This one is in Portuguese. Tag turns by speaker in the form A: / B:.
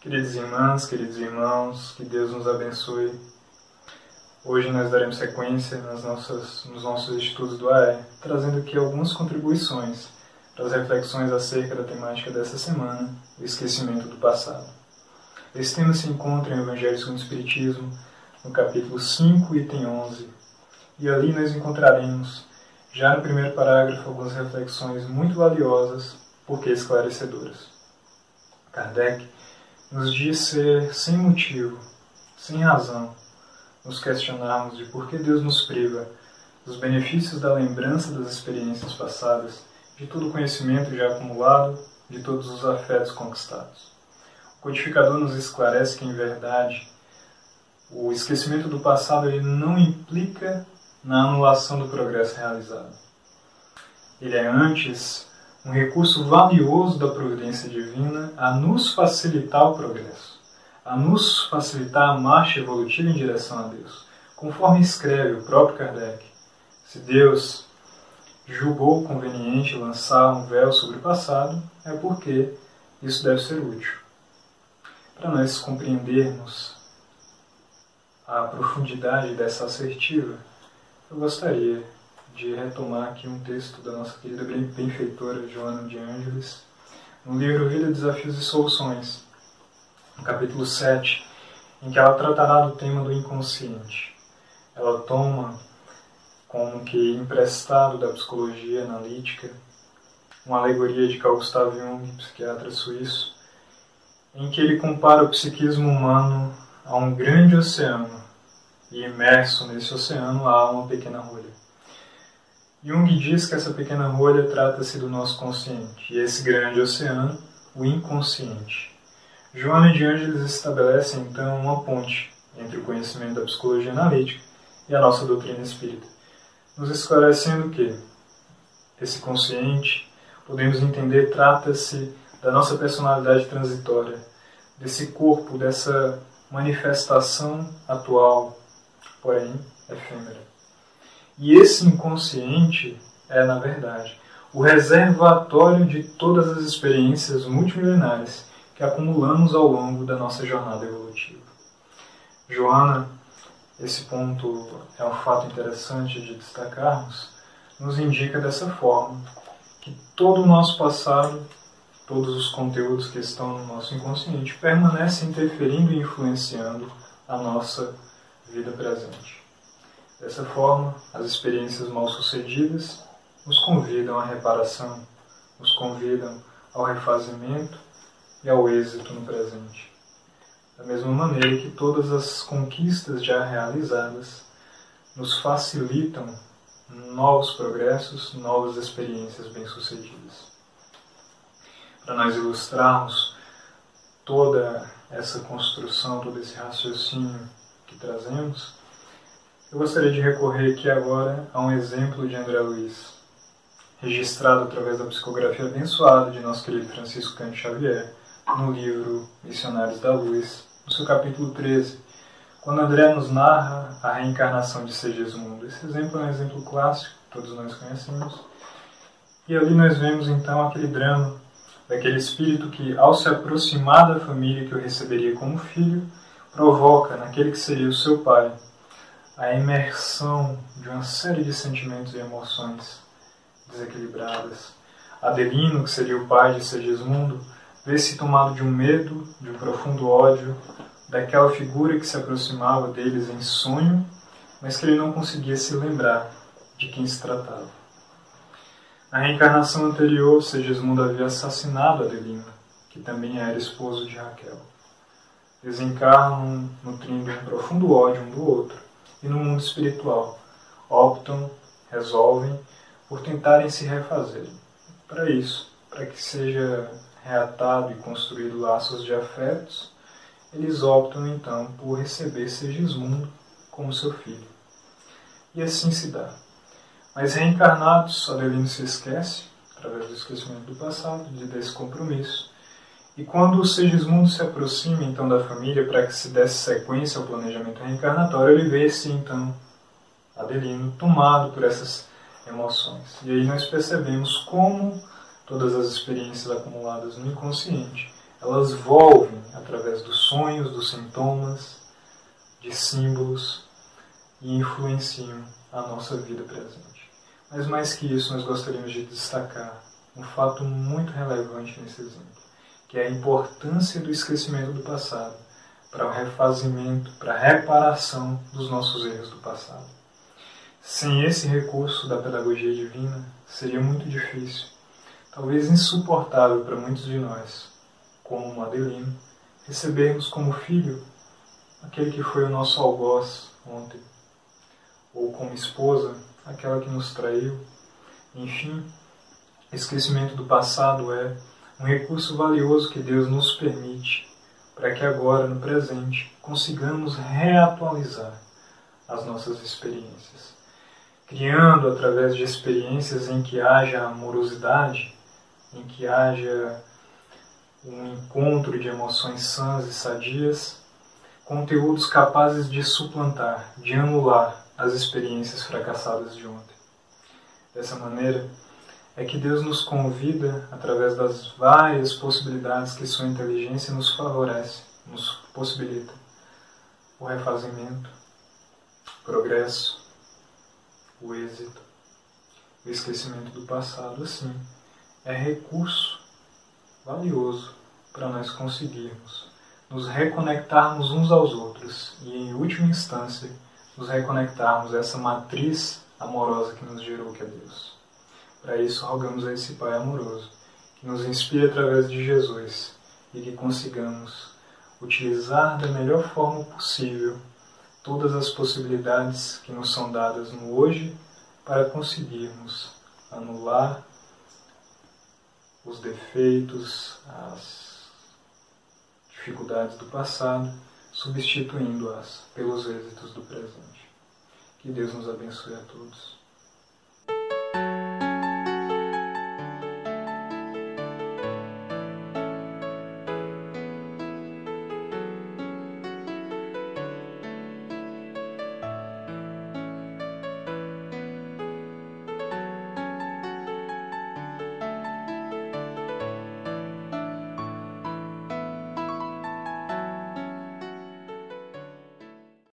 A: Queridas irmãs, queridos irmãos, que Deus nos abençoe. Hoje nós daremos sequência nas nossas, nos nossos estudos do AE, trazendo aqui algumas contribuições para as reflexões acerca da temática dessa semana, o esquecimento do passado. Esse tema se encontra em Evangelho segundo o Espiritismo, no capítulo 5, item 11, e ali nós encontraremos, já no primeiro parágrafo, algumas reflexões muito valiosas, porque esclarecedoras. Kardec nos diz ser sem motivo, sem razão, nos questionarmos de por que Deus nos priva dos benefícios da lembrança das experiências passadas, de todo o conhecimento já acumulado, de todos os afetos conquistados. O codificador nos esclarece que, em verdade, o esquecimento do passado ele não implica na anulação do progresso realizado. Ele é antes um recurso valioso da providência divina a nos facilitar o progresso, a nos facilitar a marcha evolutiva em direção a Deus. Conforme escreve o próprio Kardec, se Deus julgou conveniente lançar um véu sobre o passado, é porque isso deve ser útil. Para nós compreendermos a profundidade dessa assertiva, eu gostaria de retomar aqui um texto da nossa querida benfeitora Joana de Ângeles, no livro Vida, Desafios e Soluções, no capítulo 7, em que ela tratará do tema do inconsciente. Ela toma como que emprestado da psicologia analítica uma alegoria de Carl Gustav Jung, psiquiatra suíço, em que ele compara o psiquismo humano a um grande oceano e imerso nesse oceano há uma pequena rolha. Jung diz que essa pequena rolha trata-se do nosso consciente, e esse grande oceano, o inconsciente. Joana de Ângeles estabelece então uma ponte entre o conhecimento da psicologia analítica e a nossa doutrina espírita, nos esclarecendo que esse consciente, podemos entender, trata-se da nossa personalidade transitória, desse corpo, dessa manifestação atual, porém efêmera. E esse inconsciente é, na verdade, o reservatório de todas as experiências multimilenares que acumulamos ao longo da nossa jornada evolutiva. Joana, esse ponto é um fato interessante de destacarmos, nos indica dessa forma que todo o nosso passado, todos os conteúdos que estão no nosso inconsciente permanecem interferindo e influenciando a nossa vida presente. Dessa forma, as experiências mal sucedidas nos convidam à reparação, nos convidam ao refazimento e ao êxito no presente. Da mesma maneira que todas as conquistas já realizadas nos facilitam novos progressos, novas experiências bem-sucedidas. Para nós ilustrarmos toda essa construção, todo esse raciocínio que trazemos, eu gostaria de recorrer aqui agora a um exemplo de André Luiz, registrado através da psicografia abençoada de nosso querido Francisco Cândido Xavier, no livro Missionários da Luz, no seu capítulo 13, quando André nos narra a reencarnação de Segismundo. Esse exemplo é um exemplo clássico, todos nós conhecemos. E ali nós vemos então aquele drama daquele espírito que, ao se aproximar da família que o receberia como filho, provoca naquele que seria o seu pai a imersão de uma série de sentimentos e emoções desequilibradas. Adelino, que seria o pai de Segismundo, vê-se tomado de um medo, de um profundo ódio, daquela figura que se aproximava deles em sonho, mas que ele não conseguia se lembrar de quem se tratava. Na reencarnação anterior, Segismundo havia assassinado Adelino, que também era esposo de Raquel. Desencarnam nutrindo um profundo ódio um do outro e no mundo espiritual. Optam, resolvem por tentarem se refazer. Para isso, para que seja reatado e construído laços de afetos, eles optam então por receber Segismundo como seu filho. E assim se dá. Mas reencarnados, Adelino se esquece, através do esquecimento do passado, de desse compromisso, e quando o Segismundo se aproxima então da família para que se desse sequência ao planejamento reencarnatório, ele vê-se então Adelino tomado por essas emoções. E aí nós percebemos como todas as experiências acumuladas no inconsciente elas volvem através dos sonhos, dos sintomas, de símbolos e influenciam a nossa vida presente. Mas mais que isso, nós gostaríamos de destacar um fato muito relevante nesse exemplo, que é a importância do esquecimento do passado para o refazimento, para a reparação dos nossos erros do passado. Sem esse recurso da pedagogia divina, seria muito difícil, talvez insuportável para muitos de nós, como Madelino, recebermos como filho aquele que foi o nosso algoz ontem, ou como esposa, aquela que nos traiu. Enfim, esquecimento do passado é um recurso valioso que Deus nos permite para que agora, no presente, consigamos reatualizar as nossas experiências, criando através de experiências em que haja amorosidade, em que haja um encontro de emoções sãs e sadias, conteúdos capazes de suplantar, de anular as experiências fracassadas de ontem. Dessa maneira, é que Deus nos convida, através das várias possibilidades que Sua inteligência nos favorece, nos possibilita, o refazimento, o progresso, o êxito, o esquecimento do passado, assim, é recurso valioso para nós conseguirmos nos reconectarmos uns aos outros e, em última instância, nos reconectarmos a essa matriz amorosa que nos gerou, que é Deus. Para isso, rogamos a esse Pai amoroso, que nos inspire através de Jesus e que consigamos utilizar da melhor forma possível todas as possibilidades que nos são dadas no hoje para conseguirmos anular os defeitos, as dificuldades do passado, substituindo-as pelos êxitos do presente. Que Deus nos abençoe a todos.